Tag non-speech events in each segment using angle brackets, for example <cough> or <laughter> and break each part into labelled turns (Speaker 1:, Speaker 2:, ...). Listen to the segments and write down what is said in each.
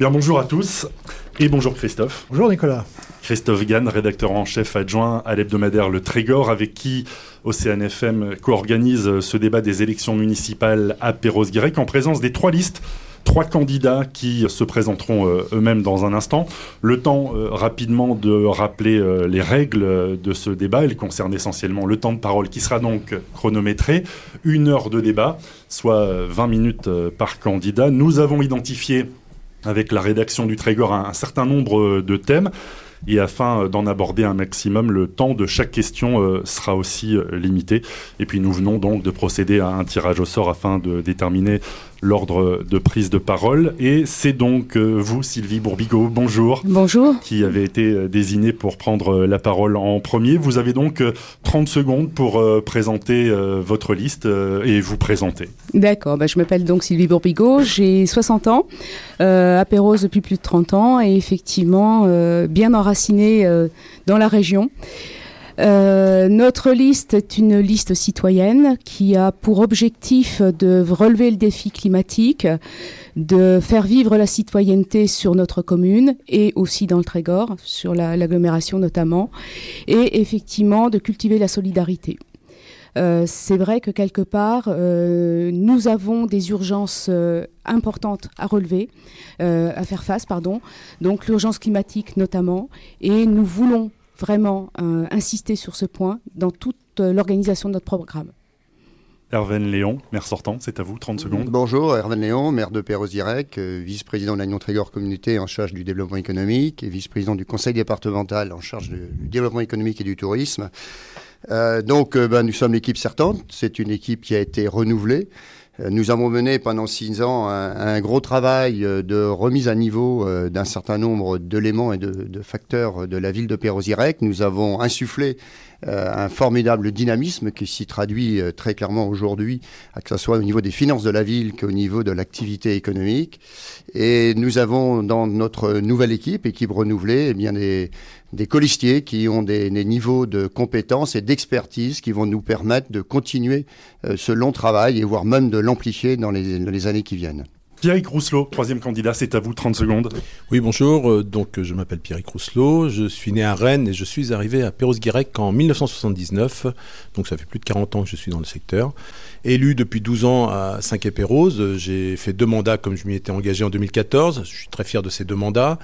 Speaker 1: Bien, bonjour à tous et bonjour Christophe.
Speaker 2: Bonjour Nicolas.
Speaker 1: Christophe Gann, rédacteur en chef adjoint à l'hebdomadaire Le Trégor, avec qui OCNFM co-organise ce débat des élections municipales à Perros-Guirec en présence des trois listes trois candidats qui se présenteront euh, eux-mêmes dans un instant. Le temps euh, rapidement de rappeler euh, les règles de ce débat. Il concerne essentiellement le temps de parole qui sera donc chronométré. Une heure de débat, soit 20 minutes par candidat. Nous avons identifié avec la rédaction du Trégor un certain nombre de thèmes. Et afin d'en aborder un maximum, le temps de chaque question sera aussi limité. Et puis nous venons donc de procéder à un tirage au sort afin de déterminer l'ordre de prise de parole. Et c'est donc euh, vous, Sylvie Bourbigo, bonjour.
Speaker 3: Bonjour.
Speaker 1: Qui avez été euh, désignée pour prendre euh, la parole en premier. Vous avez donc 30 secondes pour présenter votre liste et vous présenter.
Speaker 3: D'accord, bah, je m'appelle donc Sylvie Bourbigo, j'ai 60 ans, à Pérouse depuis plus de 30 ans et effectivement bien enracinée dans la région. Euh, notre liste est une liste citoyenne qui a pour objectif de relever le défi climatique, de faire vivre la citoyenneté sur notre commune et aussi dans le Trégor, sur l'agglomération notamment, et effectivement de cultiver la solidarité. Euh, c'est vrai que quelque part, euh, nous avons des urgences importantes à relever, à faire face, pardon. Donc l'urgence climatique notamment, et nous voulons vraiment euh, insister sur ce point dans toute euh, l'organisation de notre programme.
Speaker 1: Herven Léon, maire sortant, c'est à vous, 30 secondes.
Speaker 4: Bonjour, Herven Léon, maire de Perros-Direct, euh, vice-président de l'Agnon Trégor Communauté en charge du développement économique et vice-président du conseil départemental en charge du développement économique et du tourisme. donc, ben, nous sommes l'équipe sortante, c'est une équipe qui a été renouvelée. Nous avons mené pendant six ans un, gros travail euh, de remise à niveau euh, d'un certain nombre d'éléments et de, facteurs de la ville de Perros-Irec. Nous avons insufflé un formidable dynamisme qui s'y traduit très clairement aujourd'hui, que ce soit au niveau des finances de la ville qu'au niveau de l'activité économique. Et nous avons dans notre nouvelle équipe, équipe renouvelée, eh bien des, des colistiers qui ont des, niveaux de compétences et d'expertise qui vont nous permettre de continuer euh, ce long travail et voire même de l'amplifier dans les, années qui viennent.
Speaker 1: Pierrick Rousselot, troisième candidat, c'est à vous, 30 secondes.
Speaker 5: Oui, bonjour. Euh, donc, je m'appelle Pierrick Rousselot. Je suis né à Rennes et je suis arrivé à Perros-Guirec en 1979. Donc, ça fait plus de 40 ans que je suis dans le secteur. Élu depuis 12 ans à Saint-Quay-Pérouse, j'ai fait deux mandats comme je m'y étais engagé en 2014. Je suis très fier de ces deux mandats.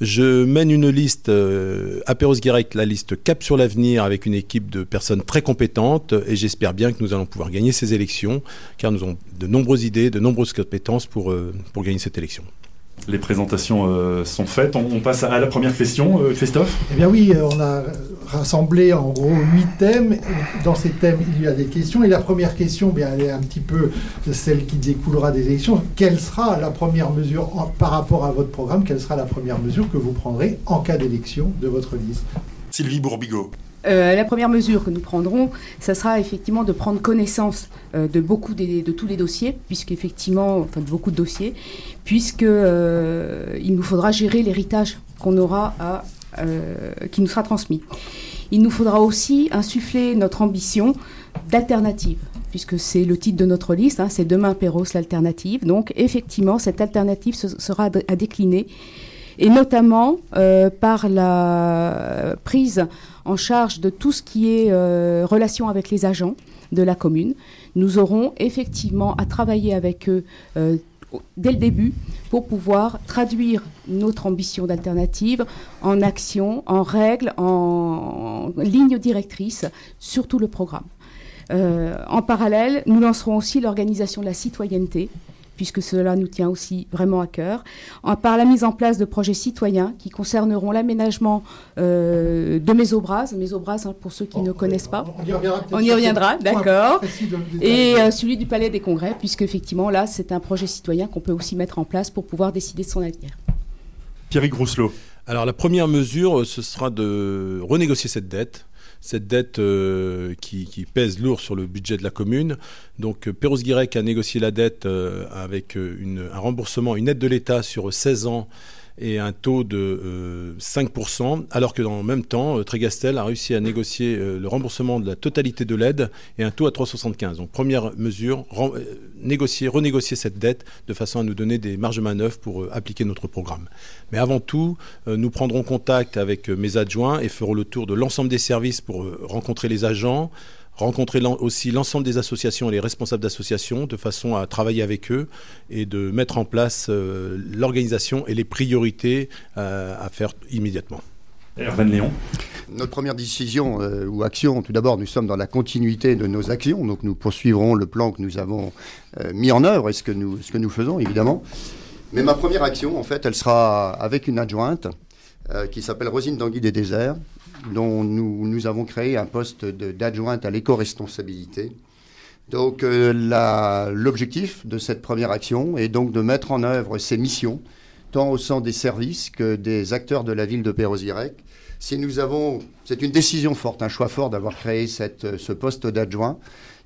Speaker 5: Je mène une liste euh, Perros-Guirec, la liste Cap sur l'avenir, avec une équipe de personnes très compétentes, et j'espère bien que nous allons pouvoir gagner ces élections, car nous avons de nombreuses idées, de nombreuses compétences pour, euh, pour gagner cette élection.
Speaker 1: Les présentations euh, sont faites. On, passe à la première question, euh, Christophe.
Speaker 2: Eh bien oui, euh, on a rassemblé en gros huit thèmes. Dans ces thèmes, il y a des questions. Et la première question, bien, elle est un petit peu celle qui découlera des élections. Quelle sera la première mesure par rapport à votre programme? Quelle sera la première mesure que vous prendrez en cas d'élection de votre liste?
Speaker 1: Sylvie Bourbigo.
Speaker 3: Euh, la première mesure que nous prendrons, ça sera effectivement de prendre connaissance euh, de beaucoup de tous les dossiers, puisqu'effectivement, enfin de beaucoup de dossiers, puisque euh, il nous faudra gérer l'héritage qu'on aura à, qui nous sera transmis. Il nous faudra aussi insuffler notre ambition d'alternative puisque c'est le titre de notre liste, hein, c'est Demain Perros l'alternative. Donc effectivement, cette alternative sera à décliner, et notamment par la prise en charge de tout ce qui est euh, relation avec les agents de la commune. Nous aurons effectivement à travailler avec eux euh, dès le début pour pouvoir traduire notre ambition d'alternative en action, en règles, en, ligne directrice sur tout le programme. Euh, en parallèle, nous lancerons aussi l'organisation de la citoyenneté, puisque cela nous tient aussi vraiment à cœur, par la mise en place de projets citoyens qui concerneront l'aménagement euh, de Mésobras, Mésobras hein, pour ceux qui ne connaissent pas. On y reviendra, d'accord. Et euh, celui du Palais des Congrès, puisque effectivement là, c'est un projet citoyen qu'on peut aussi mettre en place pour pouvoir décider de son avenir.
Speaker 1: Pierre Grousselot.
Speaker 5: Alors la première mesure, euh, ce sera de renégocier cette dette cette dette euh, qui, pèse lourd sur le budget de la commune. Donc euh, Perros-Guirec a négocié la dette euh, avec un remboursement, une aide de l'État sur 16 ans et un taux de 5%, alors que dans le même temps, Trégastel a réussi à négocier le remboursement de la totalité de l'aide et un taux à 3,75. Donc première mesure, négocier, renégocier cette dette de façon à nous donner des marges de manœuvre pour appliquer notre programme. Mais avant tout, nous prendrons contact avec mes adjoints et ferons le tour de l'ensemble des services pour rencontrer les agents, rencontrer aussi l'ensemble des associations et les responsables d'associations de façon à travailler avec eux et de mettre en place euh, l'organisation et les priorités euh, à faire immédiatement.
Speaker 1: Erwan Léon.
Speaker 4: Notre première décision euh, ou action, tout d'abord, nous sommes dans la continuité de nos actions, donc nous poursuivrons le plan que nous avons mis en œuvre et ce que, nous, ce que nous faisons, évidemment. Mais ma première action, en fait, elle sera avec une adjointe qui s'appelle Rosine Dangui des Déserts, dont nous, nous avons créé un poste d'adjointe à l'éco-responsabilité. Donc euh, l'objectif de cette première action est donc de mettre en œuvre ces missions, tant au sein des services que des acteurs de la ville de Perros-Guirec. Si nous avons, c'est une décision forte, un choix fort d'avoir créé ce poste d'adjoint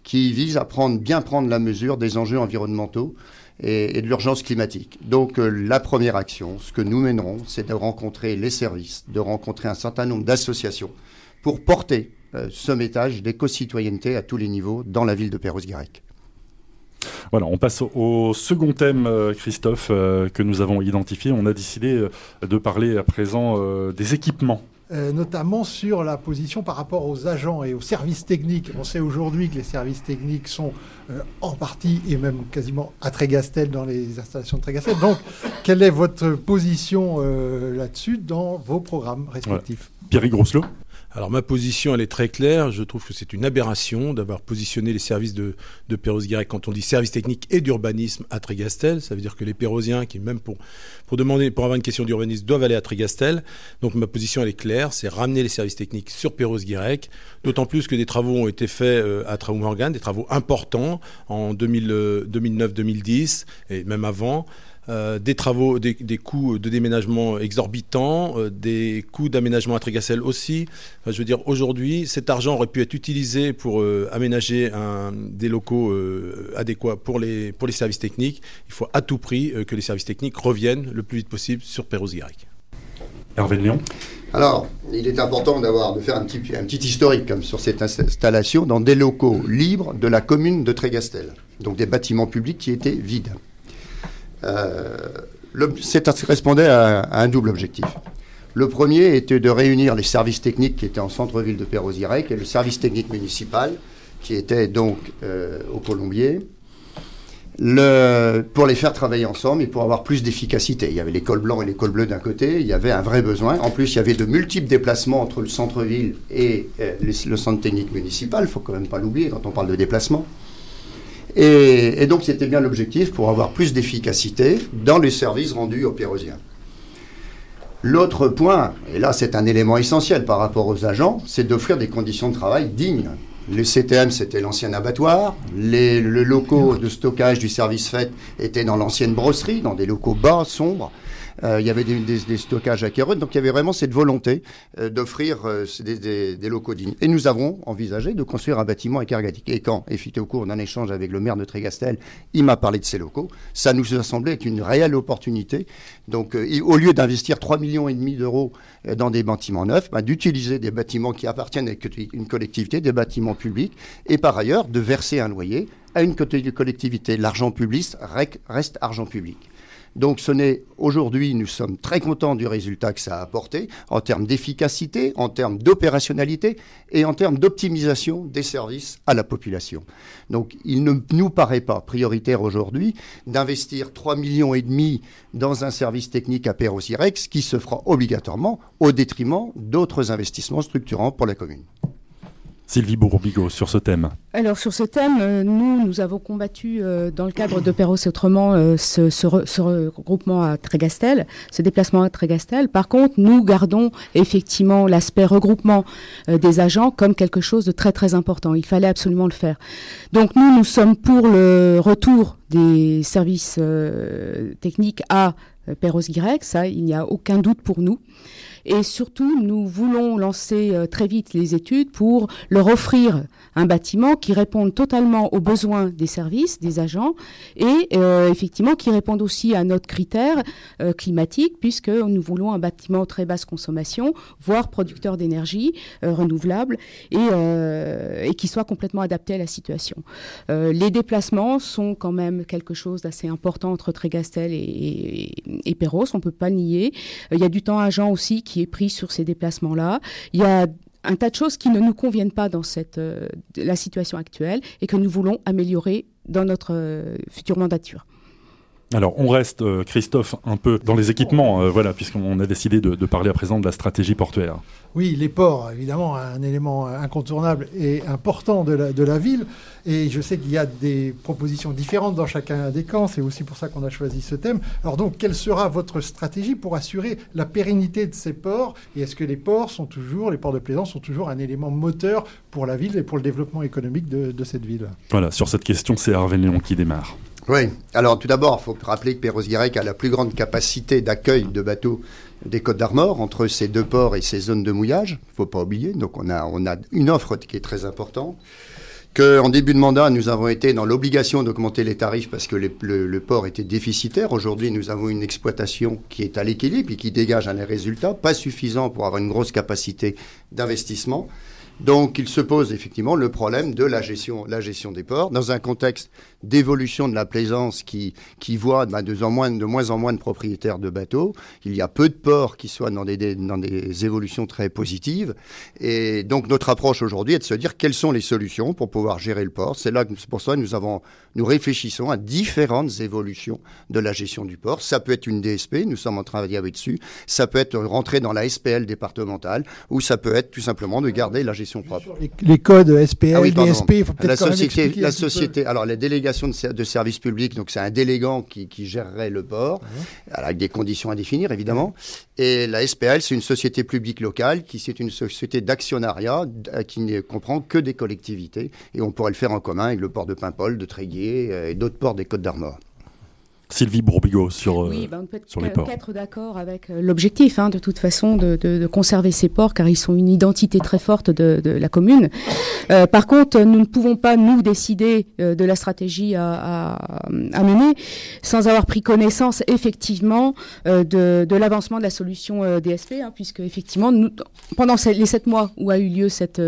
Speaker 4: qui vise à bien prendre la mesure des enjeux environnementaux et, de l'urgence climatique. Donc euh, la première action, ce que nous mènerons, c'est de rencontrer les services, de rencontrer un certain nombre d'associations pour porter euh, ce message d'éco-citoyenneté à tous les niveaux dans la ville de Perros-Guirec.
Speaker 1: Voilà, on passe au second thème, euh, Christophe, que nous avons identifié. On a décidé de parler à présent des équipements
Speaker 2: euh, notamment sur la position par rapport aux agents et aux services techniques. On sait aujourd'hui que les services techniques sont euh, en partie et même quasiment à Trégastel dans les installations de Trégastel. Donc, quelle est votre position euh, là-dessus dans vos programmes respectifs?
Speaker 1: Pierre Grosselot
Speaker 5: alors ma position, elle est très claire. Je trouve que c'est une aberration d'avoir positionné les services de, de Perros-Guirec quand on dit services techniques et d'urbanisme à Trégastel. Ça veut dire que les Pérosiens, qui même pour, demander, pour avoir une question d'urbanisme, doivent aller à Trégastel. Donc ma position, est claire, c'est ramener les services techniques sur Perros-Guirec. D'autant plus que des travaux ont été faits euh, à Traumorgan, des travaux importants en 2009-2010 euh, et même avant. Euh, des travaux, des, coûts de déménagement exorbitants, euh, des coûts d'aménagement à Trégassel aussi. je veux dire, aujourd'hui, cet argent aurait pu être utilisé pour euh, aménager des locaux adéquats pour les, pour les services techniques. Il faut à tout prix que les services techniques reviennent le plus vite possible sur Perros-Guirec.
Speaker 1: Hervé Lyon
Speaker 4: alors, il est important d'avoir de faire un petit, un petit historique comme sur cette installation dans des locaux libres de la commune de Trégastel, donc des bâtiments publics qui étaient vides. Euh, ça correspondait à, un double objectif. Le premier était de réunir les services techniques qui étaient en centre-ville de Perros-Guirec et le service technique municipal qui était donc euh, au Colombier, pour les faire travailler ensemble et pour avoir plus d'efficacité. Il y avait l'école blanc et l'école bleue d'un côté, il y avait un vrai besoin. En plus, il y avait de multiples déplacements entre le centre-ville et euh, le centre technique municipal, il faut quand même pas l'oublier quand on parle de déplacement. Et, donc c'était bien l'objectif pour avoir plus d'efficacité dans les services rendus aux Pérosiens. L'autre point, et là c'est un élément essentiel par rapport aux agents, c'est d'offrir des conditions de travail dignes. Les CTM, c'était l'ancien abattoir. Les, locaux de stockage du service fait étaient dans l'ancienne brosserie, dans des locaux bas, sombres. Euh, il y avait des, stockages à donc il y avait vraiment cette volonté euh, d'offrir euh, des, locaux dignes. Et nous avons envisagé de construire un bâtiment écargatique. Et quand, et au cours d'un échange avec le maire de Trégastel, il m'a parlé de ces locaux, ça nous a semblé être une réelle opportunité. Donc, au lieu d'investir 3 millions et demi d'euros dans des bâtiments neufs, bah, d'utiliser des bâtiments qui appartiennent à une collectivité, des bâtiments publics, et par ailleurs de verser un loyer à une collectivité. L'argent public reste argent public. Donc ce n'est aujourd'hui, nous sommes très contents du résultat que ça a apporté en termes d'efficacité, en termes d'opérationnalité et en termes d'optimisation des services à la population. Donc il ne nous paraît pas prioritaire aujourd'hui d'investir 3 millions et demi dans un service technique à Perros-Irex qui se fera obligatoirement au détriment d'autres investissements structurants pour la commune.
Speaker 1: Sylvie Bourbigo, sur ce thème
Speaker 3: Alors, sur ce thème, euh, nous, nous avons combattu, euh, dans le cadre de Perros et Autrement, euh, ce, regroupement à Trégastel, ce déplacement à Trégastel. Par contre, nous gardons effectivement l'aspect regroupement des agents comme quelque chose de très, très important. Il fallait absolument le faire. Donc, nous, nous sommes pour le retour des services techniques à Perros-Guirec. Ça, il n'y a aucun doute pour nous. Et surtout, nous voulons lancer très vite les études pour leur offrir un bâtiment qui réponde totalement aux besoins des services, des agents, et effectivement qui réponde aussi à notre critère climatique, puisque nous voulons un bâtiment très basse consommation, voire producteur d'énergie renouvelable, et, qui soit complètement adapté à la situation. les déplacements sont quand même quelque chose d'assez important entre Trégastel et, Perros, on ne peut pas nier. Euh, il y a du temps agent aussi qui est pris sur ces déplacements-là. Il y a un tas de choses qui ne nous conviennent pas dans euh, la situation actuelle et que nous voulons améliorer dans notre euh, future mandature.
Speaker 1: Alors, on reste, Christophe, un peu dans les équipements, voilà, puisqu'on a décidé de, de, parler à présent de la stratégie portuaire.
Speaker 2: Oui, les ports, évidemment, un élément incontournable et important de la, de la ville. Et je sais qu'il y a des propositions différentes dans chacun des camps. C'est aussi pour ça qu'on a choisi ce thème. Alors donc, quelle sera votre stratégie pour assurer la pérennité de ces ports? Et est-ce que les ports sont toujours, les ports de plaisance sont toujours un élément moteur pour la ville et pour le développement économique de, de cette ville?
Speaker 1: Voilà, sur cette question, c'est Hervé Léon qui démarre.
Speaker 4: Oui, alors tout d'abord, il faut rappeler que Perros-Guirec a la plus grande capacité d'accueil de bateaux des Côtes d'Armor, entre ces deux ports et ces zones de mouillage. Il ne faut pas oublier. Donc on a, une offre qui est très importante. Qu'en début de mandat, nous avons été dans l'obligation d'augmenter les tarifs parce que le, port était déficitaire. Aujourd'hui, nous avons une exploitation qui est à l'équilibre et qui dégage un résultat, pas suffisant pour avoir une grosse capacité d'investissement. Donc il se pose effectivement le problème de la gestion, la gestion des ports dans un contexte d'évolution de la plaisance qui, qui voit de, moins, en moins de propriétaires de bateaux. Il y a peu de ports qui soient dans des, dans des évolutions très positives. Et donc notre approche aujourd'hui est de se dire quelles sont les solutions pour pouvoir gérer le port. C'est là que pour ça nous avons, nous réfléchissons à différentes évolutions de la gestion du port. Ça peut être une DSP, nous sommes en train de travailler dessus. Ça peut être rentrer dans la SPL départementale ou ça peut être tout simplement de garder la gestion propre.
Speaker 2: Les, codes SPL, ah DSP, il faut peut-être
Speaker 4: la société, la société. Alors les délégations de, de service public, donc c'est un délégant qui, gérerait le port, avec des conditions à définir évidemment. Et la SPL, c'est une société publique locale qui c'est une société d'actionnariat euh, qui ne comprend que des collectivités. Et on pourrait le faire en commun avec le port de Paimpol, de Tréguier euh, et d'autres ports des Côtes d'Armor.
Speaker 1: Sylvie Bourbigo sur, euh,
Speaker 3: oui, ben, on peut sur les ports. être d'accord avec euh, l'objectif, hein, de toute façon, de, de, de, conserver ces ports, car ils sont une identité très forte de, de la commune. Euh, par contre, nous ne pouvons pas, nous, décider euh, de la stratégie à, à, à, mener sans avoir pris connaissance, effectivement, de, de l'avancement de la solution DSP, hein, puisque, effectivement, nous, pendant les sept mois où a eu lieu cette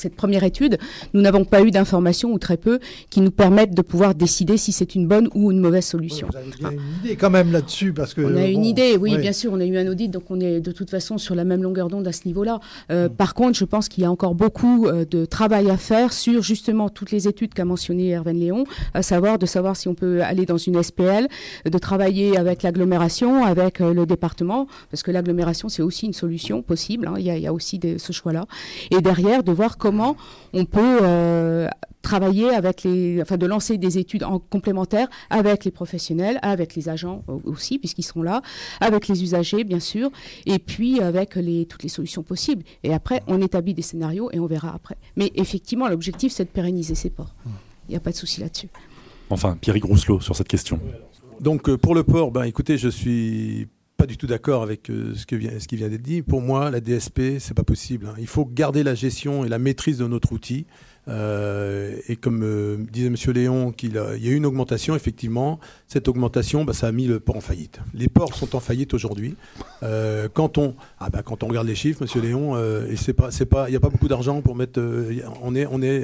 Speaker 3: cette première étude, nous n'avons pas eu d'informations ou très peu qui nous permettent de pouvoir décider si c'est une bonne ou une mauvaise solution.
Speaker 2: vous avez une idée quand même là-dessus parce que
Speaker 3: on a une idée, oui, bien sûr, on a eu un audit, donc on est de toute façon sur la même longueur d'onde à ce niveau-là. Euh, mm. Par contre, je pense qu'il y a encore beaucoup euh, de travail à faire sur justement toutes les études qu'a mentionné Hervé Léon, à savoir de savoir si on peut aller dans une SPL, de travailler avec l'agglomération, avec euh, le département, parce que l'agglomération c'est aussi une solution possible. Hein, il, y a, il, y a, aussi ce choix-là, et derrière de voir comment comment on peut euh, travailler avec les, enfin de lancer des études en complémentaires avec les professionnels, avec les agents aussi puisqu'ils sont là, avec les usagers bien sûr, et puis avec les, toutes les solutions possibles. Et après, on établit des scénarios et on verra après. Mais effectivement, l'objectif c'est de pérenniser ces ports. Il n'y a pas de souci là-dessus.
Speaker 1: Enfin, Pierre Grousselot sur cette question.
Speaker 5: Donc euh, pour le port, ben écoutez, je suis pas du tout d'accord avec euh, ce, que vient, ce qui vient d'être dit. Pour moi, la DSP, c'est pas possible. Hein. Il faut garder la gestion et la maîtrise de notre outil. Euh, et comme euh, disait M. Léon, qu'il il y a eu une augmentation, effectivement. Cette augmentation, bah, ça a mis le port en faillite. Les ports sont en faillite aujourd'hui. quand on, ah bah, quand on regarde les chiffres, M. Léon, il n'y a pas beaucoup d'argent pour mettre. on est, on est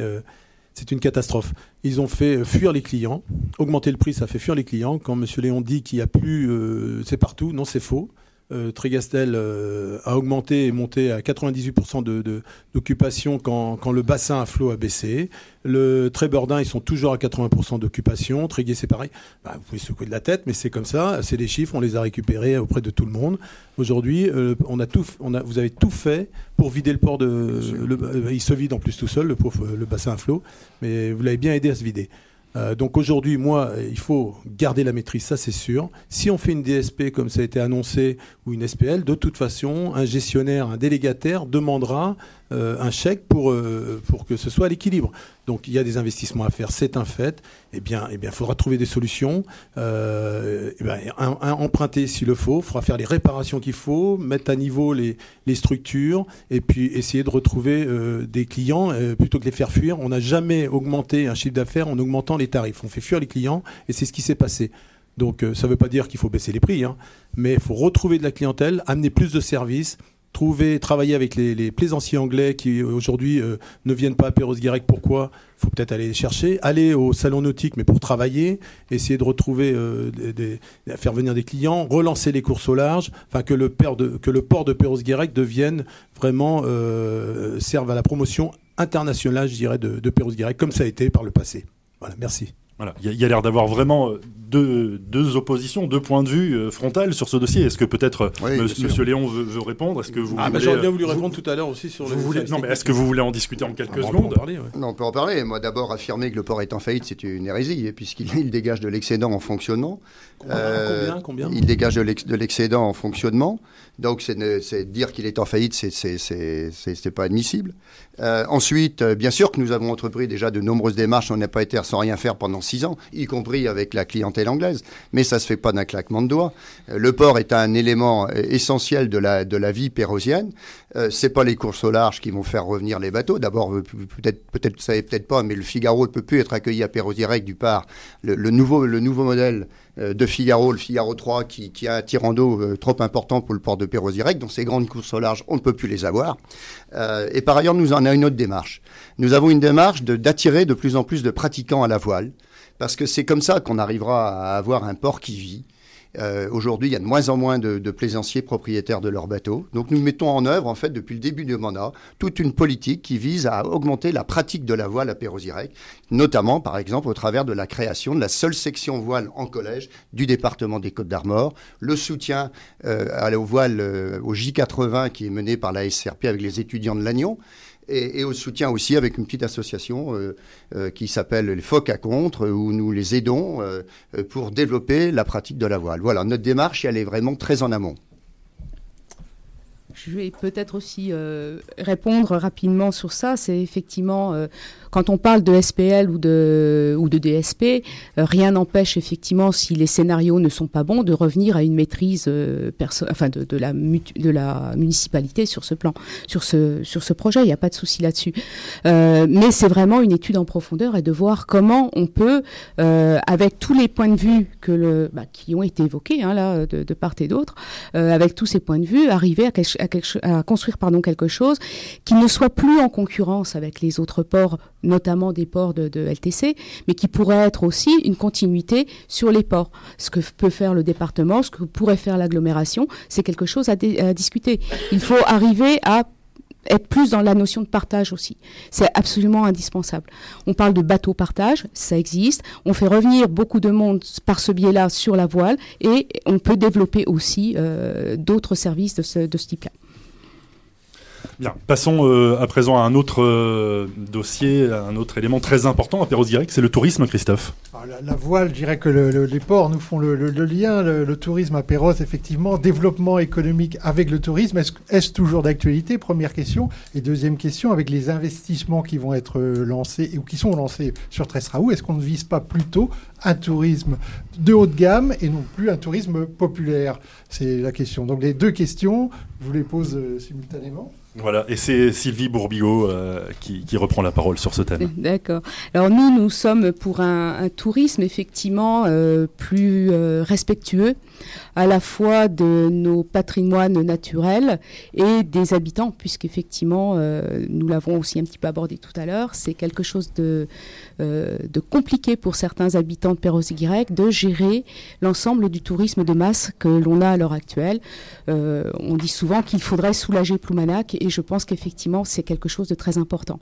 Speaker 5: c'est une catastrophe. Ils ont fait fuir les clients. Augmenter le prix, ça fait fuir les clients. Quand M. Léon dit qu'il n'y a plus, euh, c'est partout, non, c'est faux. Euh, Trégastel euh, a augmenté et monté à 98% d'occupation quand, quand, le bassin à flot a baissé. Le Trébordin, ils sont toujours à 80% d'occupation. Tréguier, c'est pareil. Bah, vous pouvez secouer de la tête, mais c'est comme ça. C'est des chiffres, on les a récupérés auprès de tout le monde. Aujourd'hui, euh, on a tout, on a, vous avez tout fait pour vider le port de. Le, il se vide en plus tout seul, le, le bassin à flot, mais vous l'avez bien aidé à se vider. Euh, donc aujourd'hui, moi, il faut garder la maîtrise, ça c'est sûr. Si on fait une DSP comme ça a été annoncé ou une SPL, de toute façon, un gestionnaire, un délégataire demandera un chèque pour, pour que ce soit à l'équilibre. Donc il y a des investissements à faire, c'est un fait. Eh bien, eh bien, il faudra trouver des solutions, eh bien, emprunter s'il le faut, il faudra faire les réparations qu'il faut, mettre à niveau les, les, structures, et puis essayer de retrouver des clients plutôt que les faire fuir. On n'a jamais augmenté un chiffre d'affaires en augmentant les tarifs. On fait fuir les clients, et c'est ce qui s'est passé. Donc ça ne veut pas dire qu'il faut baisser les prix, hein, mais il faut retrouver de la clientèle, amener plus de services, trouver, travailler avec les, plaisanciers anglais qui aujourd'hui euh, ne viennent pas à Perros-Guirec. Pourquoi? Il faut peut-être aller les chercher. Aller au salon nautique, mais pour travailler, essayer de retrouver, euh, faire venir des clients, relancer les courses au large, enfin que le, de, que le port de Perros-Guirec devienne vraiment euh, serve à la promotion internationale, je dirais, de, de Perros-Guirec, comme ça a été par le passé. Voilà, merci.
Speaker 1: Voilà, il y, a, l'air d'avoir vraiment euh, deux, deux, oppositions, deux points de vue euh, frontales sur ce dossier. Est-ce que peut-être euh, Monsieur Léon veut, répondre? Est-ce que vous
Speaker 5: ah, bah, j'aurais bien voulu répondre tout à l'heure aussi sur
Speaker 1: le. non, mais est-ce que vous voulez en discuter en quelques ah, secondes?
Speaker 4: Non, on peut en parler. Moi, d'abord, affirmer que le port est en faillite, c'est une hérésie, puisqu'il <laughs> dégage de l'excédent en fonctionnement.
Speaker 5: Combien, combien,
Speaker 4: Il dégage de l'excédent en fonctionnement. Donc, c'est dire qu'il est en faillite, c'est pas admissible. ensuite, bien sûr que nous avons entrepris déjà de nombreuses démarches. On n'a pas été sans rien faire pendant six ans, y compris avec la clientèle anglaise. Mais ça se fait pas d'un claquement de doigts. Euh, le port est un élément euh, essentiel de la, de la vie pérosienne. Euh, c'est pas les courses au large qui vont faire revenir les bateaux. D'abord, peut-être, peut-être, savez peut-être pas, mais le Figaro ne peut plus être accueilli à Perros-Direct du part. Le, nouveau, le nouveau modèle de Figaro, le Figaro 3, qui, qui a un tirant d'eau trop important pour le port de Perros-Direct. Donc ces grandes courses au large, on ne peut plus les avoir. et par ailleurs, nous en avons une autre démarche. Nous avons une démarche d'attirer de plus en plus de pratiquants à la voile parce que c'est comme ça qu'on arrivera à avoir un port qui vit. Euh, Aujourd'hui, il y a de moins en moins de, plaisanciers propriétaires de leurs bateaux. Donc nous mettons en œuvre, en fait, depuis le début du mandat, toute une politique qui vise à augmenter la pratique de la voile à Pérosirec, notamment, par exemple, au travers de la création de la seule section voile en collège du département des Côtes d'Armor, le soutien euh, aux voiles, euh, au J80 qui est mené par la SRP avec les étudiants de Lannion, et, au soutien aussi avec une petite association euh, euh, qui s'appelle les Phoques à Contre, où nous les aidons euh, pour développer la pratique de la voile. Voilà, notre démarche, elle est vraiment très en amont.
Speaker 3: Je vais peut-être aussi répondre rapidement sur ça. C'est effectivement quand on parle de SPL ou de, ou de DSP, euh, rien n'empêche effectivement, si les scénarios ne sont pas bons, de revenir à une maîtrise euh, enfin de, de, la de la municipalité sur ce plan, sur ce, sur ce projet. Il n'y a pas de souci là-dessus. Euh, mais c'est vraiment une étude en profondeur et de voir comment on peut, avec tous les points de vue que le, bah, qui ont été évoqués hein, là, de, de, part et d'autre, avec tous ces points de vue, arriver à, à, à construire quelque chose qui ne soit plus en concurrence avec les autres ports notamment des ports de, LTC, mais qui pourrait être aussi une continuité sur les ports. Ce que peut faire le département, ce que pourrait faire l'agglomération, c'est quelque chose à, discuter. Il faut arriver à être plus dans la notion de partage aussi. C'est absolument indispensable. On parle de bateau partage, ça existe. On fait revenir beaucoup de monde par ce biais-là sur la voile et on peut développer aussi euh, d'autres services de ce, de ce type-là.
Speaker 1: Bien, passons euh, à présent à un autre euh, dossier, un autre élément très important à Perros Direct, c'est le tourisme, Christophe.
Speaker 2: Ah, la, voile, je dirais que les ports nous font le, lien, le, tourisme à Perros, effectivement, développement économique avec le tourisme, est-ce toujours d'actualité? Première question. Et deuxième question, avec les investissements qui vont être lancés ou qui sont lancés sur Tresraou, est-ce qu'on ne vise pas plutôt un tourisme de haut de gamme et non plus un tourisme populaire? C'est la question. Donc les deux questions, je vous les pose euh, simultanément.
Speaker 1: Voilà, et c'est Sylvie Bourbigo euh, qui, reprend la parole sur ce thème. <laughs>
Speaker 3: D'accord. Alors nous, nous sommes pour un, tourisme effectivement euh, plus euh, respectueux à la fois de nos patrimoines naturels et des habitants, puisqu'effectivement, nous l'avons aussi un petit peu abordé tout à l'heure, c'est quelque chose de, de compliqué pour certains habitants de perros y de gérer l'ensemble du tourisme de masse que l'on a à l'heure actuelle. on dit souvent qu'il faudrait soulager Ploumanac et je pense qu'effectivement c'est quelque chose de très important.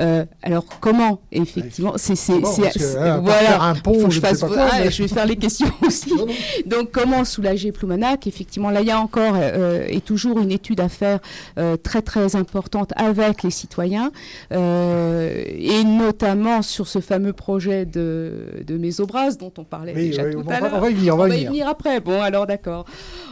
Speaker 3: Euh, alors comment effectivement c'est
Speaker 2: voilà un pont,
Speaker 3: je, je vais faire les questions <laughs> aussi. Donc comment soulager Ploumanac? Effectivement là il y a encore euh, et toujours une étude à faire euh, très très importante avec les citoyens et notamment sur ce fameux projet de de Mésobras dont on parlait déjà tout à l'heure.
Speaker 2: On va y venir,
Speaker 3: on va y venir après. Bon alors d'accord.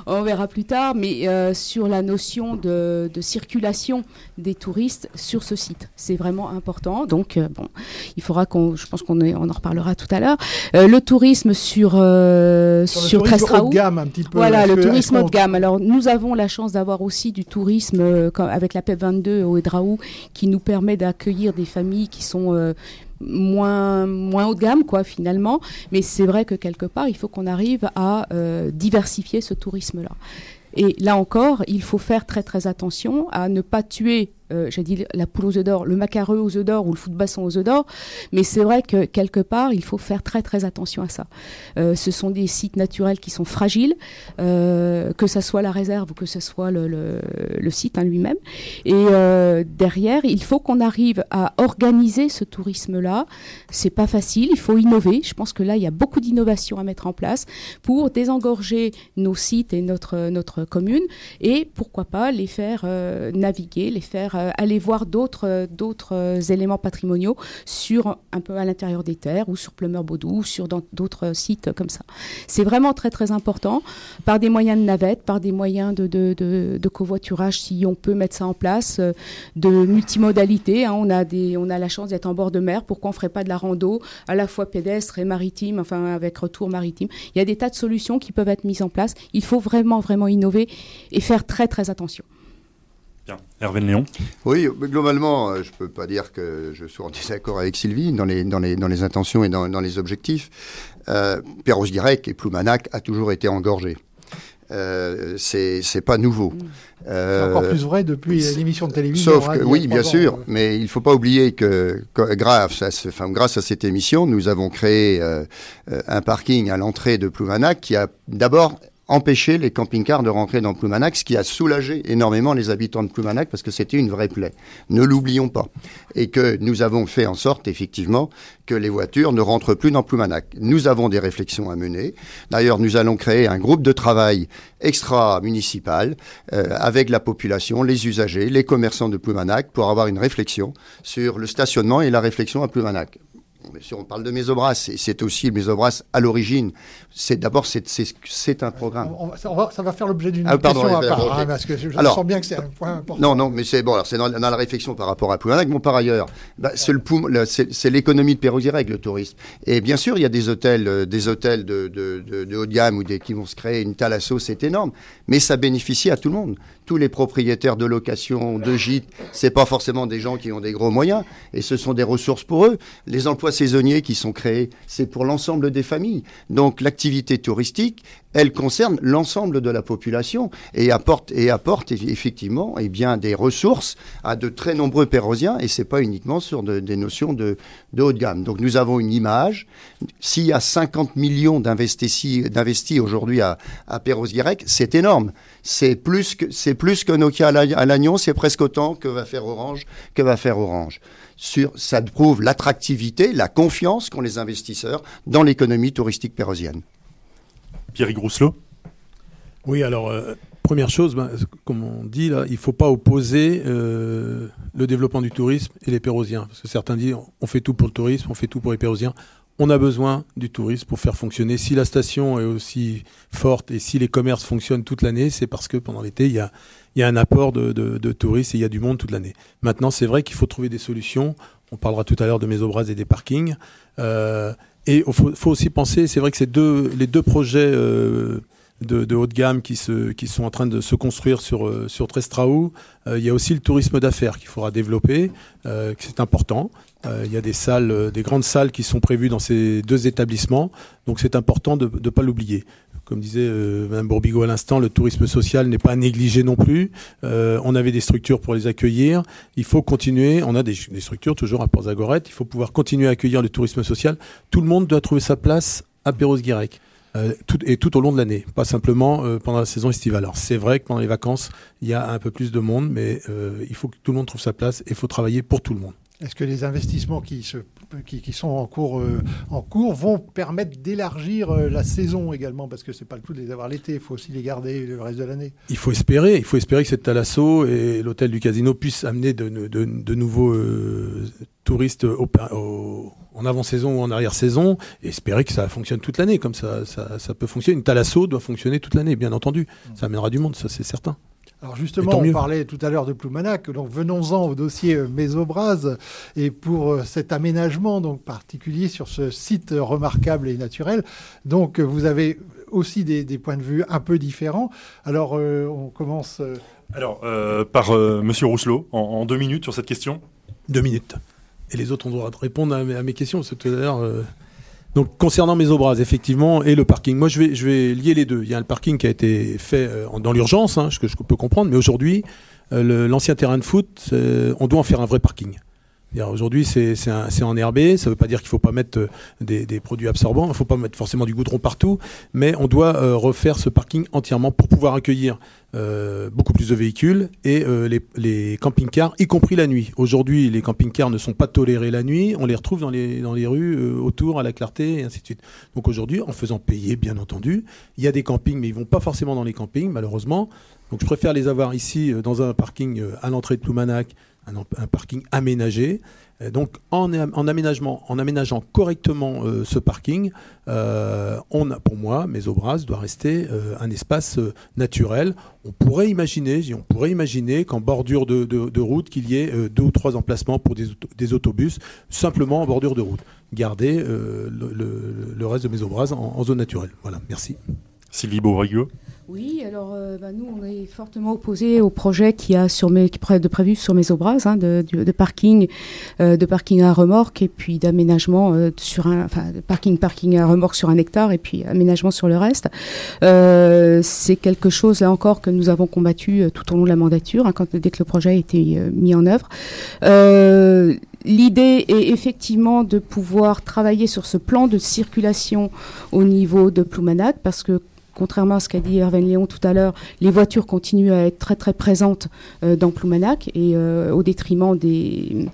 Speaker 3: on verra plus tard, mais euh, sur la notion de, circulation des touristes sur ce site. C'est vraiment important. Donc, euh, bon, il faudra qu'on, je pense qu'on on en reparlera tout à l'heure. Euh, le tourisme sur, sur,
Speaker 2: sur haut de gamme, un petit peu.
Speaker 3: Voilà, le tourisme haut de gamme. Alors, nous avons la chance d'avoir aussi du tourisme avec la PEP 22 au Edraou qui nous permet d'accueillir des familles qui sont moins, moins haut de gamme, quoi, finalement. Mais c'est vrai que quelque part, il faut qu'on arrive à euh, diversifier ce tourisme-là. Et là encore, il faut faire très très attention à ne pas tuer euh, j'ai dit la poule aux œufs d'or, le macareux aux œufs d'or ou le foot basson aux œufs d'or, mais c'est vrai que quelque part, il faut faire très très attention à ça. Euh, ce sont des sites naturels qui sont fragiles, euh, que ce soit la réserve ou que ce soit le, site en lui-même. Et derrière, il faut qu'on arrive à organiser ce tourisme-là. C'est pas facile, il faut innover. Je pense que là, il y a beaucoup d'innovations à mettre en place pour désengorger nos sites et notre, notre commune et pourquoi pas les faire naviguer, les faire aller voir d'autres euh, euh, éléments patrimoniaux sur un peu à l'intérieur des terres ou sur Plumeur-Baudou ou sur d'autres sites comme ça. C'est vraiment très très important par des moyens de navette, par des moyens de, de, de, covoiturage si on peut mettre ça en place, de multimodalité. Hein. on, a des, on a la chance d'être en bord de mer. Pourquoi on ne ferait pas de la rando à la fois pédestre et maritime, enfin avec retour maritime? Il y a des tas de solutions qui peuvent être mises en place. Il faut vraiment vraiment innover et faire très très attention.
Speaker 1: Hervé Léon
Speaker 4: Oui, globalement, euh, je ne peux pas dire que je sois en désaccord avec Sylvie dans les, dans les, dans les intentions et dans, dans les objectifs. Euh, Perros-Guirec et Ploumanac a toujours été engorgé. Euh, c'est pas nouveau. Mmh.
Speaker 2: Euh, c'est encore plus vrai depuis l'émission de télévision.
Speaker 4: Sauf que, oui, bien sûr, mais il ne faut pas oublier que, grâce, à, enfin, grâce à cette émission, nous avons créé euh, un parking à l'entrée de Ploumanac qui a d'abord empêcher les camping-cars de rentrer dans Ploumanac, ce qui a soulagé énormément les habitants de Ploumanac parce que c'était une vraie plaie. Ne l'oublions pas. Et que nous avons fait en sorte, effectivement, que les voitures ne rentrent plus dans Ploumanac. Nous avons des réflexions à mener. D'ailleurs, nous allons créer un groupe de travail extra-municipal euh, avec la population, les usagers, les commerçants de Ploumanac pour avoir une réflexion sur le stationnement et la réflexion à Ploumanac si on parle de Mésobras, c'est aussi Mésobras à l'origine. C'est d'abord c'est un programme.
Speaker 2: ça, va, faire l'objet d'une ah, question à part, hein, parce que je, sens bien que c'est un point important.
Speaker 4: Non, non, mais c'est bon. Alors c'est dans, la réflexion par rapport à Poulain. Bon, par ailleurs, bah, c'est l'économie de Pérosirec, le tourisme. Et bien sûr, il y a des hôtels, euh, des hôtels de, de, haut de gamme ou des qui vont se créer une thalasso, c'est énorme. Mais ça bénéficie à tout le monde. Tous les propriétaires de location, de gîtes, c'est pas forcément des gens qui ont des gros moyens, et ce sont des ressources pour eux. Les emplois saisonniers qui sont créés, c'est pour l'ensemble des familles. Donc l'activité touristique, elle concerne l'ensemble de la population et apporte, et apporte effectivement eh bien, des ressources à de très nombreux Pérosiens et c'est pas uniquement sur des notions de, haut de gamme. Donc nous avons une image. S'il y a 50 millions d'investis aujourd'hui à, à Perros-Guirec, c'est énorme. C'est plus que, plus que Nokia à l'Agnon, c'est presque autant que va faire Orange, que va faire Orange. Sur, ça prouve l'attractivité, la confiance qu'ont les investisseurs dans l'économie touristique pérosienne.
Speaker 1: Pierre Grousselot
Speaker 5: Oui, alors, euh, première chose, ben, comme on dit là, il ne faut pas opposer euh, le développement du tourisme et les Pérosiens. Parce que certains disent on fait tout pour le tourisme, on fait tout pour les Pérosiens. On a besoin du tourisme pour faire fonctionner. Si la station est aussi forte et si les commerces fonctionnent toute l'année, c'est parce que pendant l'été, il y a, un apport de, touristes et il y a du monde toute l'année. Maintenant, c'est vrai qu'il faut trouver des solutions. On parlera tout à l'heure de Mésobras et des parkings. Euh, et il faut, aussi penser, c'est vrai que deux, les deux projets euh, de, haut de gamme qui sont en train de se construire sur, euh, sur Trestraou, euh, il y a aussi le tourisme d'affaires qu'il faudra développer, c'est important. il y a des salles, des grandes salles qui sont prévues dans ces deux établissements, donc c'est important de ne pas l'oublier. Comme disait euh, Mme Bourbigo à l'instant, le tourisme social n'est pas négligé non plus. Euh, on avait des structures pour les accueillir. Il faut continuer. On a des, structures toujours à Port Zagorette. Il faut pouvoir continuer à accueillir le tourisme social. Tout le monde doit trouver sa place à Perros-Guirec. Euh, et tout au long de l'année, pas simplement pendant la saison estivale. Alors c'est vrai que pendant les vacances, il y a un peu plus de monde, mais il faut que tout le monde trouve sa place et il faut travailler pour tout le monde.
Speaker 2: Est-ce que les investissements qui se qui, sont en cours, euh, en cours vont permettre d'élargir euh, la saison également, parce que c'est pas le tout de les avoir l'été, il faut aussi les garder le reste de l'année.
Speaker 5: Il faut espérer, il faut espérer que cette Thalasso et l'hôtel du Casino puissent amener de, nouveaux euh, touristes en avant-saison ou en arrière-saison, et espérer que ça fonctionne toute l'année, comme ça, ça, ça, peut fonctionner. Une Thalasso doit fonctionner toute l'année, bien entendu. Ça amènera du monde, ça c'est certain.
Speaker 2: Alors justement, on parlait tout à l'heure de Ploumanac, donc venons-en au dossier euh, Mésobras et pour euh, cet aménagement donc particulier sur ce site remarquable et naturel. Donc vous avez aussi des, points de vue un peu différents. Alors euh, on commence.
Speaker 1: Alors par Monsieur Rousselot en, deux minutes sur cette question.
Speaker 5: Deux minutes. Et les autres ont droit de répondre à mes, questions. Tout à l'heure. Donc concernant mes obras, effectivement, et le parking, moi je vais, lier les deux. Il y a le parking qui a été fait euh, dans l'urgence, hein, ce que je peux comprendre, mais aujourd'hui, euh, l'ancien terrain de foot, on doit en faire un vrai parking. Aujourd'hui, c'est enherbé. Ça ne veut pas dire qu'il ne faut pas mettre euh, des, produits absorbants. Il ne faut pas mettre forcément du goudron partout. Mais on doit euh, refaire ce parking entièrement pour pouvoir accueillir euh, beaucoup plus de véhicules et les, camping-cars, y compris la nuit. Aujourd'hui, les camping-cars ne sont pas tolérés la nuit. On les retrouve dans les, dans les rues autour, à la clarté, et ainsi de suite. Donc aujourd'hui, en faisant payer, bien entendu, il y a des campings, mais ils ne vont pas forcément dans les campings, malheureusement. Donc je préfère les avoir ici, dans un parking à l'entrée de Ploumanac, un, parking aménagé. Donc en, aménageant correctement euh, ce parking, euh, on a, pour moi, Mésobras doit rester euh, un espace naturel. On pourrait imaginer, on pourrait imaginer qu'en bordure de, route, qu'il y ait deux ou trois emplacements pour des, autobus, simplement en bordure de route. Garder le, reste de Mésobras en, en zone naturelle. Voilà, merci.
Speaker 1: Sylvie Beaubrigo
Speaker 3: oui, alors euh, bah, nous, on est fortement opposés au projet qui a sur mes, de prévu sur mes obras hein, de, parking, euh, de parking à remorque et puis d'aménagement euh, sur un, enfin, parking, parking à remorque sur un hectare et puis aménagement sur le reste. c'est quelque chose là encore que nous avons combattu tout au long de la mandature, hein, quand, dès que le projet a été mis en œuvre. L'idée est effectivement de pouvoir travailler sur ce plan de circulation au niveau de Ploumanac parce que contrairement à ce qu'a dit Hervé Léon tout à l'heure, les voitures continuent à être très très présentes euh, dans Ploumanac et euh, au détriment des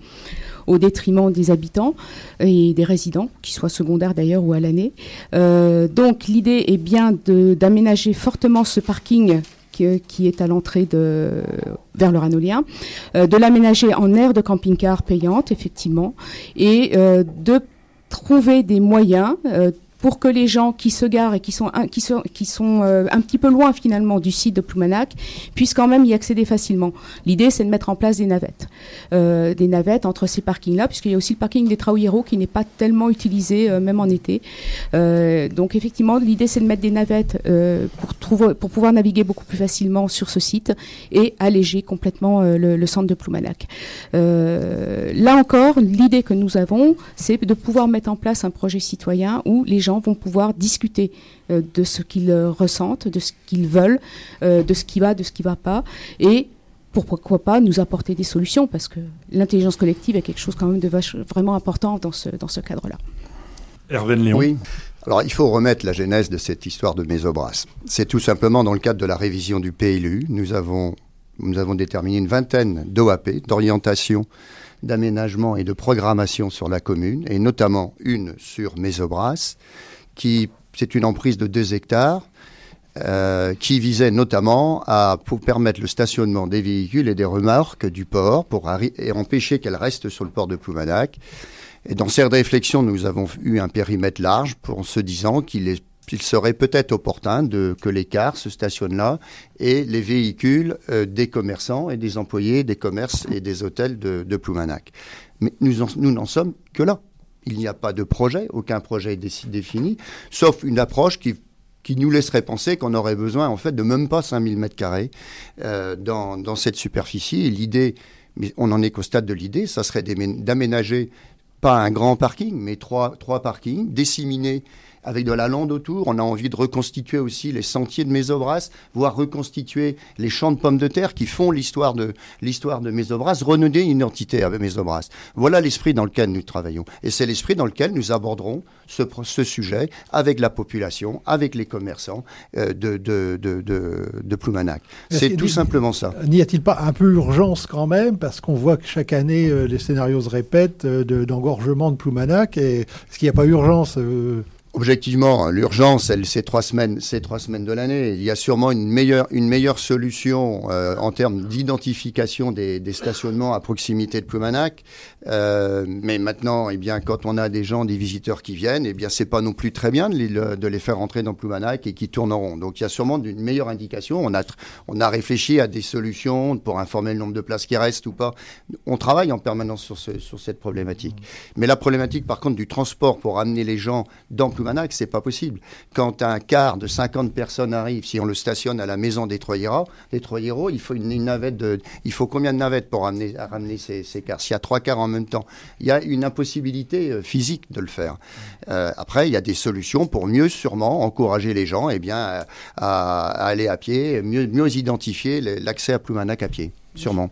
Speaker 3: au détriment des habitants et des résidents, qu'ils soient secondaires d'ailleurs ou à l'année. Euh, donc l'idée est bien d'aménager fortement ce parking qui, est à l'entrée vers le Ranolien, de l'aménager en aire de camping-car payante effectivement, et de trouver des moyens pour que les gens qui se garent et qui sont, un, qui sont, qui sont euh, un petit peu loin finalement du site de Ploumanac puissent quand même y accéder facilement. L'idée, c'est de mettre en place des navettes. Euh, des navettes entre ces parkings-là, puisqu'il y a aussi le parking des Traouilleros qui n'est pas tellement utilisé, euh, même en été. Euh, donc effectivement, l'idée, c'est de mettre des navettes pour, trouver, pour pouvoir naviguer beaucoup plus facilement sur ce site et alléger complètement le, centre de Ploumanac. là encore, l'idée que nous avons, c'est de pouvoir mettre en place un projet citoyen où les gens vont pouvoir discuter euh, de ce qu'ils euh, ressentent, de ce qu'ils veulent, euh, de ce qui va, de ce qui ne va pas, et pourquoi pas nous apporter des solutions, parce que l'intelligence collective est quelque chose quand même de vraiment important dans ce, dans ce cadre-là.
Speaker 1: Hervé Léon.
Speaker 4: Oui. Alors, il faut remettre la genèse de cette histoire de Mésobras. C'est tout simplement dans le cadre de la révision du PLU. Nous avons, nous avons déterminé une vingtaine d'OAP, d'orientation d'aménagement et de programmation sur la commune, et notamment une sur Mésobras, qui c'est une emprise de 2 hectares, euh, qui visait notamment à permettre le stationnement des véhicules et des remorques du port pour et empêcher qu'elles restent sur le port de Ploumanac. Et dans cette réflexion, nous avons eu un périmètre large pour en se disant qu'il est il serait peut-être opportun que les cars se stationnent là et les véhicules euh, des commerçants et des employés des commerces et des hôtels de, de Ploumanac. Mais nous, n'en sommes que là. Il n'y a pas de projet, aucun projet est défini, sauf une approche qui nous laisserait penser qu'on aurait besoin en fait de même pas 5000 mètres carrés euh, dans, cette superficie. Et l'idée, on en est qu'au stade de l'idée, ça serait d'aménager pas un grand parking, mais trois, trois parkings disséminés avec de la lande autour. On a envie de reconstituer aussi les sentiers de Mésobras, voire reconstituer les champs de pommes de terre qui font l'histoire de l'histoire de Mésobras, renouer une identité avec Mésobras. Voilà l'esprit dans lequel nous travaillons. Et c'est l'esprit dans lequel nous aborderons ce, ce, sujet avec la population, avec les commerçants euh, de, de, de, de, de Ploumanac. C'est tout simplement ça.
Speaker 2: N'y a-t-il pas un peu urgence quand même? Parce qu'on voit que chaque année, euh, les scénarios se répètent euh, d'engorgement de, Ploumanac. Et est-ce qu'il n'y a pas urgence euh
Speaker 4: Objectivement, l'urgence, elle, c'est trois semaines, c'est trois semaines de l'année. Il y a sûrement une meilleure, une meilleure solution euh, en termes d'identification des, des, stationnements à proximité de Ploumanac. Euh, mais maintenant, eh bien, quand on a des gens, des visiteurs qui viennent, eh bien, c'est pas non plus très bien de les, faire entrer dans Ploumanac et qui tourneront. Donc, il y a sûrement une meilleure indication. On a, on a réfléchi à des solutions pour informer le nombre de places qui restent ou pas. On travaille en permanence sur, sur cette problématique. Mais la problématique, par contre, du transport pour amener les gens dans Ploumanac, c'est pas possible. Quand un quart de 50 personnes arrive, si on le stationne à la maison des Troyera, des Troyero, il faut une, navette de, il faut combien de navettes pour ramener, ramener ces, ces S'il y a trois quarts temps, il y a une impossibilité euh, physique de le faire. Euh, après, il y a des solutions pour mieux, sûrement, encourager les gens, eh à, aller à pied, mieux, mieux identifier l'accès à Ploumanac à pied, sûrement.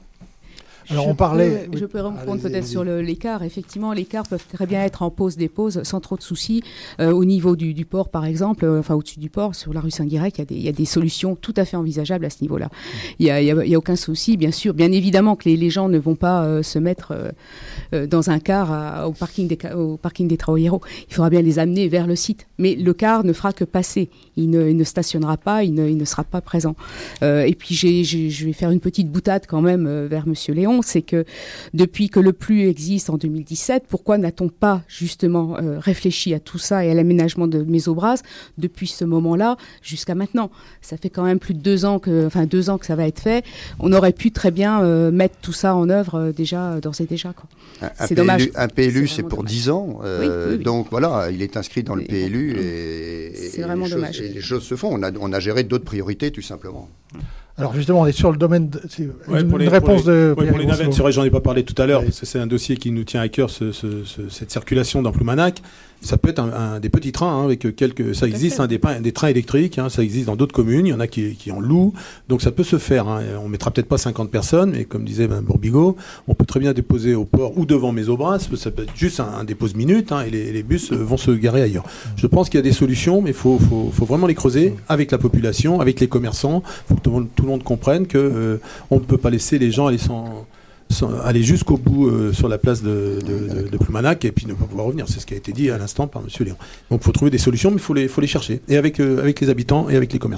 Speaker 3: Alors je on parlait. Peux, je peux répondre peut-être sur l'écart. Effectivement, les cars peuvent très bien être en pause dépose sans trop de soucis. Euh, au niveau du, du, port, par exemple, euh, enfin au-dessus du port, sur la rue Saint-Guirec, il, il, y a des solutions tout à fait envisageables à ce niveau-là. Il n'y a, aucun souci, bien sûr. Bien évidemment que les, les gens ne vont pas euh, se mettre euh, euh, dans un car à, au parking des au parking des. Il faudra bien les amener vers le site. Mais le car ne fera que passer. Il ne, il ne stationnera pas, il ne, il ne, sera pas présent. et puis je vais faire une petite boutade quand même vers Monsieur Léon c'est que depuis que le plus existe en 2017, pourquoi n'a-t-on pas justement euh, réfléchi à tout ça et à l'aménagement de Mésobras depuis ce moment-là jusqu'à maintenant? Ça fait quand même plus de deux ans que, enfin deux ans que ça va être fait. On aurait pu très bien euh, mettre tout ça en œuvre euh, déjà d'ores et déjà.
Speaker 4: C'est dommage. Un PLU, c'est pour dix ans, oui, oui, oui. donc voilà, il est inscrit dans le PLU et,
Speaker 3: c'est vraiment dommage.
Speaker 4: et les choses se font. On a, on a géré d'autres priorités tout simplement.
Speaker 2: Alors justement, on est sur le domaine de ouais, une, pour les, réponse
Speaker 5: pour les,
Speaker 2: de.
Speaker 5: Ouais, pour les navettes, c'est vrai, j'en ai pas parlé tout à l'heure, parce que c'est un dossier qui nous tient à cœur, ce, ce, ce, cette circulation dans Ploumanac. Ça peut être un, un, des petits trains hein, avec quelques. Ça existe, hein, des, des, trains électriques. Hein, ça existe dans d'autres communes. Il y en a qui, qui en louent. Donc ça peut se faire. On mettra peut-être pas 50 personnes, mais comme disait Mme Bourbigo, on peut très bien déposer au port ou devant Mésobras. Ça peut être juste un, un dépose minute et les, les, bus vont se garer ailleurs. Je pense qu'il y a des solutions, mais il faut, faut, faut, vraiment les creuser avec la population, avec les commerçants. Il faut que tout le, monde, tout le monde comprenne que euh, on ne peut pas laisser les gens aller sans aller jusqu'au bout euh, sur la place de, de, Ploumanac et puis ne pas pouvoir revenir. C'est ce qui a été dit à l'instant par M. Léon. Donc il faut trouver des solutions, mais il faut les, faut les chercher. Et avec, euh, avec les habitants et avec les commerçants.